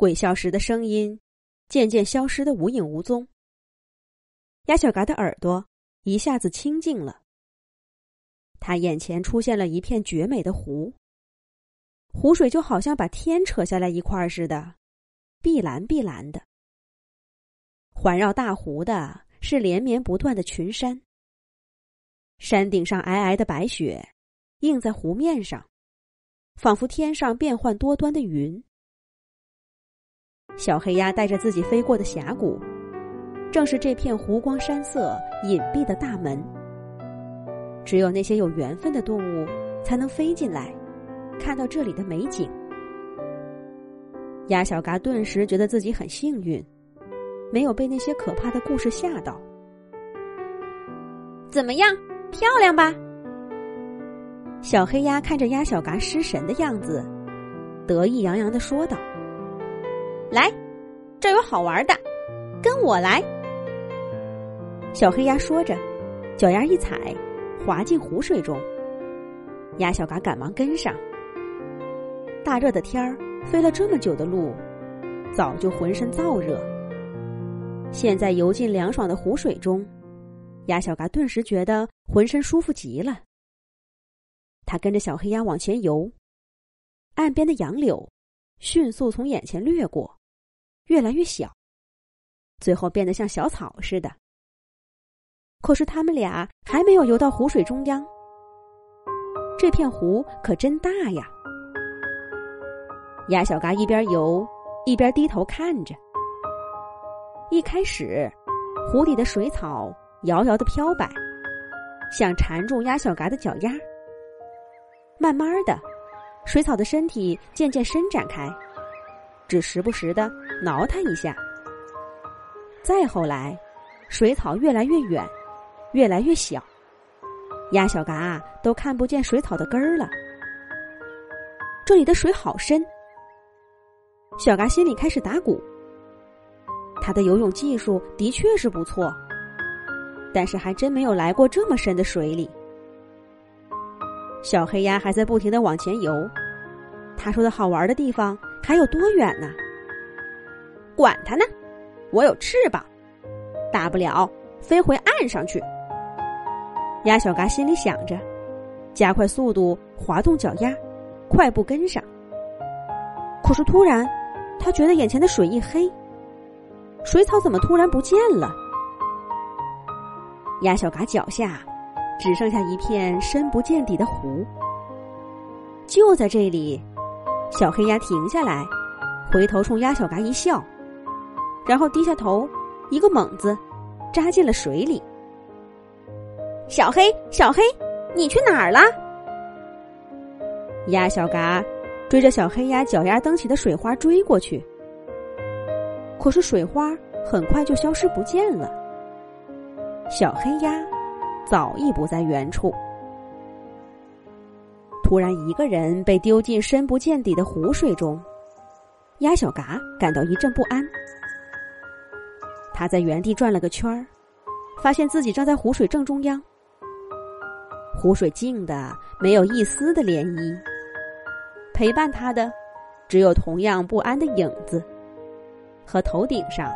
鬼笑时的声音渐渐消失的无影无踪。鸭小嘎的耳朵一下子清静了。他眼前出现了一片绝美的湖，湖水就好像把天扯下来一块似的，碧蓝碧蓝的。环绕大湖的是连绵不断的群山，山顶上皑皑的白雪映在湖面上，仿佛天上变幻多端的云。小黑鸭带着自己飞过的峡谷，正是这片湖光山色、隐蔽的大门。只有那些有缘分的动物，才能飞进来，看到这里的美景。鸭小嘎顿时觉得自己很幸运，没有被那些可怕的故事吓到。怎么样，漂亮吧？小黑鸭看着鸭小嘎失神的样子，得意洋洋的说道。来，这有好玩的，跟我来。小黑鸭说着，脚丫一踩，滑进湖水中。鸭小嘎赶忙跟上。大热的天儿，飞了这么久的路，早就浑身燥热。现在游进凉爽的湖水中，鸭小嘎顿时觉得浑身舒服极了。他跟着小黑鸭往前游，岸边的杨柳迅速从眼前掠过。越来越小，最后变得像小草似的。可是他们俩还没有游到湖水中央，这片湖可真大呀！鸭小嘎一边游一边低头看着。一开始，湖底的水草摇摇的飘摆，想缠住鸭小嘎的脚丫。慢慢的，水草的身体渐渐伸展开。只时不时的挠它一下。再后来，水草越来越远，越来越小，鸭小嘎都看不见水草的根儿了。这里的水好深，小嘎心里开始打鼓。他的游泳技术的确是不错，但是还真没有来过这么深的水里。小黑鸭还在不停的往前游，他说的好玩的地方。还有多远呢？管它呢，我有翅膀，大不了飞回岸上去。鸭小嘎心里想着，加快速度，滑动脚丫，快步跟上。可是突然，他觉得眼前的水一黑，水草怎么突然不见了？鸭小嘎脚下只剩下一片深不见底的湖。就在这里。小黑鸭停下来，回头冲鸭小嘎一笑，然后低下头，一个猛子，扎进了水里。小黑，小黑，你去哪儿了？鸭小嘎追着小黑鸭脚丫蹬起的水花追过去，可是水花很快就消失不见了。小黑鸭早已不在原处。突然，一个人被丢进深不见底的湖水中，鸭小嘎感到一阵不安。他在原地转了个圈儿，发现自己站在湖水正中央。湖水静的没有一丝的涟漪，陪伴他的只有同样不安的影子和头顶上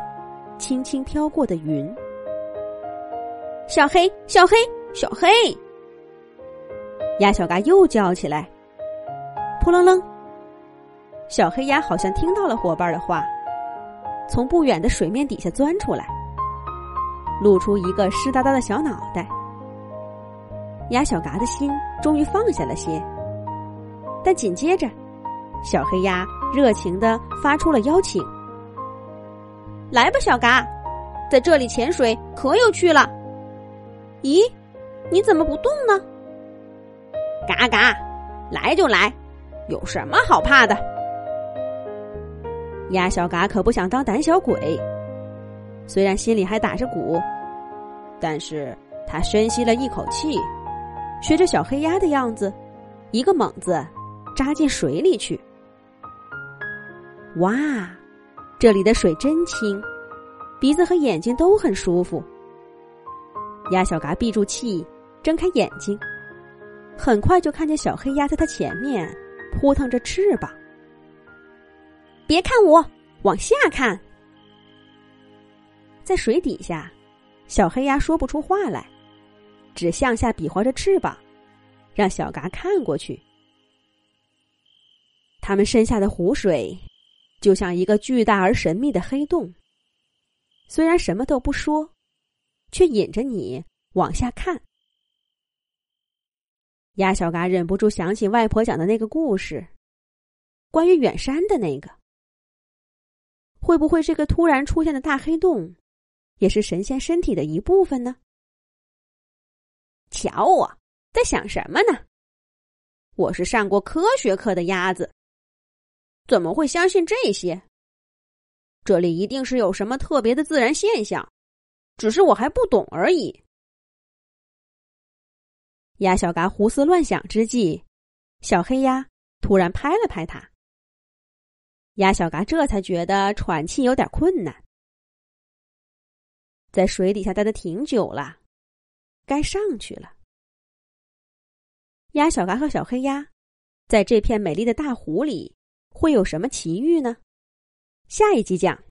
轻轻飘过的云。小黑，小黑，小黑。鸭小嘎又叫起来：“扑棱棱！”小黑鸭好像听到了伙伴的话，从不远的水面底下钻出来，露出一个湿哒哒的小脑袋。鸭小嘎的心终于放下了些，但紧接着，小黑鸭热情的发出了邀请：“来吧，小嘎，在这里潜水可有趣了。咦，你怎么不动呢？”嘎嘎，来就来，有什么好怕的？鸭小嘎可不想当胆小鬼，虽然心里还打着鼓，但是他深吸了一口气，学着小黑鸭的样子，一个猛子扎进水里去。哇，这里的水真清，鼻子和眼睛都很舒服。鸭小嘎闭住气，睁开眼睛，很快就看见小黑鸭在它前面扑腾着翅膀。别看我，往下看。在水底下，小黑鸭说不出话来，只向下比划着翅膀，让小嘎看过去。他们身下的湖水，就像一个巨大而神秘的黑洞。虽然什么都不说，却引着你往下看。鸭小嘎忍不住想起外婆讲的那个故事，关于远山的那个。会不会这个突然出现的大黑洞，也是神仙身体的一部分呢？瞧我在想什么呢？我是上过科学课的鸭子，怎么会相信这些？这里一定是有什么特别的自然现象，只是我还不懂而已。鸭小嘎胡思乱想之际，小黑鸭突然拍了拍他。鸭小嘎这才觉得喘气有点困难，在水底下待的挺久了，该上去了。鸭小嘎和小黑鸭在这片美丽的大湖里会有什么奇遇呢？下一集讲。